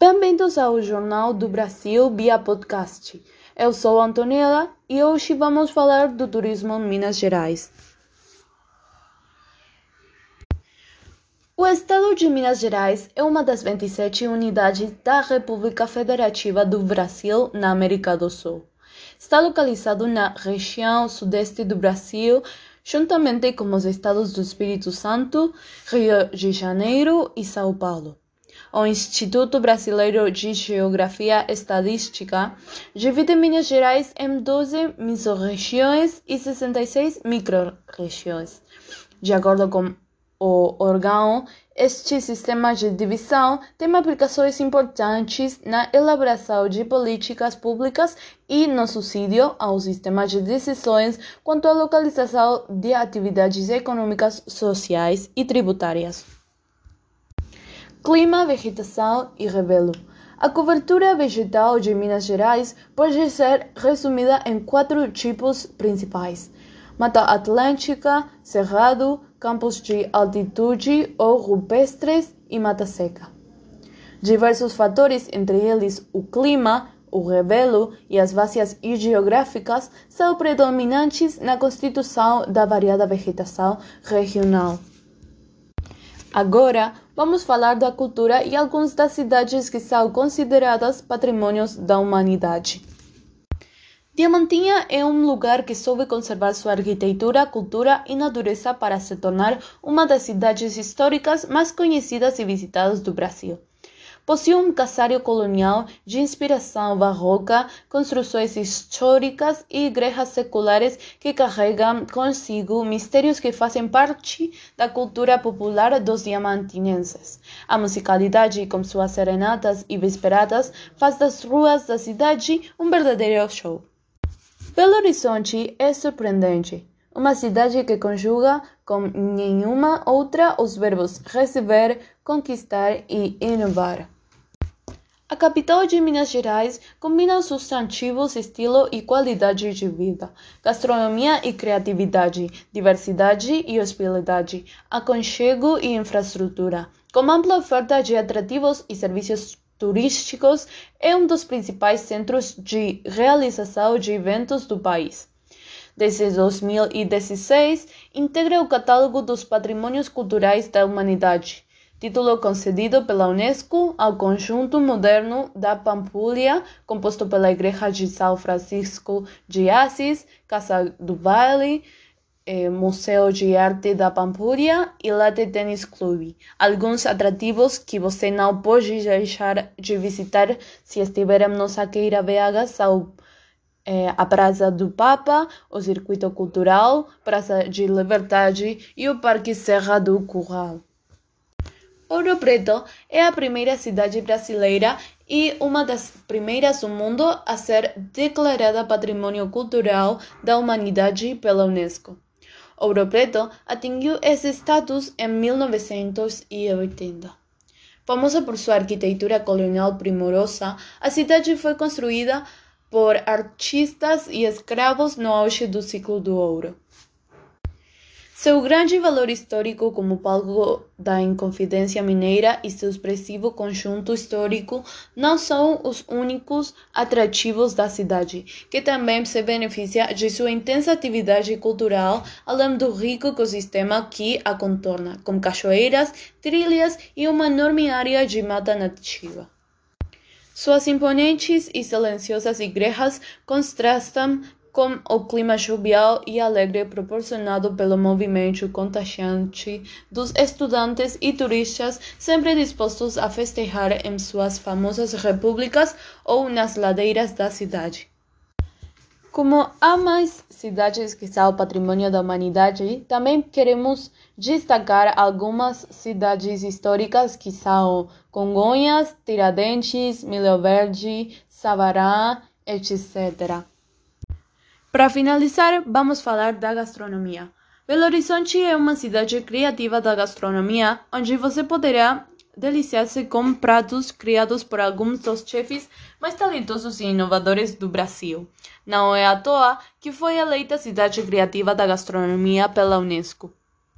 Bem-vindos ao Jornal do Brasil via podcast. Eu sou Antonella e hoje vamos falar do turismo em Minas Gerais. O estado de Minas Gerais é uma das 27 unidades da República Federativa do Brasil na América do Sul. Está localizado na região sudeste do Brasil, juntamente com os estados do Espírito Santo, Rio de Janeiro e São Paulo. O Instituto Brasileiro de Geografia e Estatística divide Minas Gerais em 12 mesorregiões e 66 microrregiões. De acordo com o órgão, este sistema de divisão tem aplicações importantes na elaboração de políticas públicas e no subsídio ao sistema de decisões quanto à localização de atividades econômicas, sociais e tributárias. Clima, vegetação e revelo. A cobertura vegetal de Minas Gerais pode ser resumida em quatro tipos principais: Mata Atlântica, Cerrado, campos de altitude ou rupestres e mata seca. Diversos fatores, entre eles o clima, o revelo e as bacias geográficas, são predominantes na constituição da variada vegetação regional. Agora, vamos falar da cultura e algumas das cidades que são consideradas patrimônios da humanidade. Diamantina é um lugar que soube conservar sua arquitetura, cultura e natureza para se tornar uma das cidades históricas mais conhecidas e visitadas do Brasil. Possui um casário colonial de inspiração barroca, construções históricas e igrejas seculares que carregam consigo mistérios que fazem parte da cultura popular dos diamantinenses. A musicalidade, com suas serenatas e vesperadas, faz das ruas da cidade um verdadeiro show. Belo Horizonte é surpreendente. Uma cidade que conjuga com nenhuma outra os verbos receber, conquistar e inovar. A capital de Minas Gerais combina os substantivos estilo e qualidade de vida, gastronomia e criatividade, diversidade e hospitalidade, aconchego e infraestrutura, com ampla oferta de atrativos e serviços turísticos é um dos principais centros de realização de eventos do país. Desde 2016, integra o catálogo dos patrimônios culturais da humanidade, título concedido pela Unesco ao conjunto moderno da Pampulha, composto pela Igreja de São Francisco de Assis, Casa do Vale, eh, Museu de Arte da Pampulha e Latte Tennis Club. Alguns atrativos que você não pode deixar de visitar se estiver em nossa queira BH são eh, a Praça do Papa, o Circuito Cultural, Praça de Liberdade e o Parque Serra do Curral. Ouro Preto é a primeira cidade brasileira e uma das primeiras do mundo a ser declarada Patrimônio Cultural da Humanidade pela Unesco. Ouro Preto atingiu esse status em 1980. Famosa por sua arquitetura colonial primorosa, a cidade foi construída por artistas e escravos no auge do ciclo do ouro. Seu grande valor histórico como palco da Inconfidência Mineira e seu expressivo conjunto histórico não são os únicos atrativos da cidade, que também se beneficia de sua intensa atividade cultural, além do rico ecossistema que a contorna, com cachoeiras, trilhas e uma enorme área de mata nativa. Suas imponentes e silenciosas igrejas contrastam com o clima jovial e alegre proporcionado pelo movimento contagiante dos estudantes e turistas sempre dispostos a festejar em suas famosas repúblicas ou nas ladeiras da cidade. Como há mais cidades que são patrimônio da humanidade, também queremos destacar algumas cidades históricas que são Congonhas, Tiradentes, Milho Verde, Sabará, etc. Para finalizar, vamos falar da gastronomia. Belo Horizonte é uma cidade criativa da gastronomia, onde você poderá deliciar-se com pratos criados por alguns dos chefes mais talentosos e inovadores do Brasil. Não é à toa que foi eleita cidade criativa da gastronomia pela Unesco.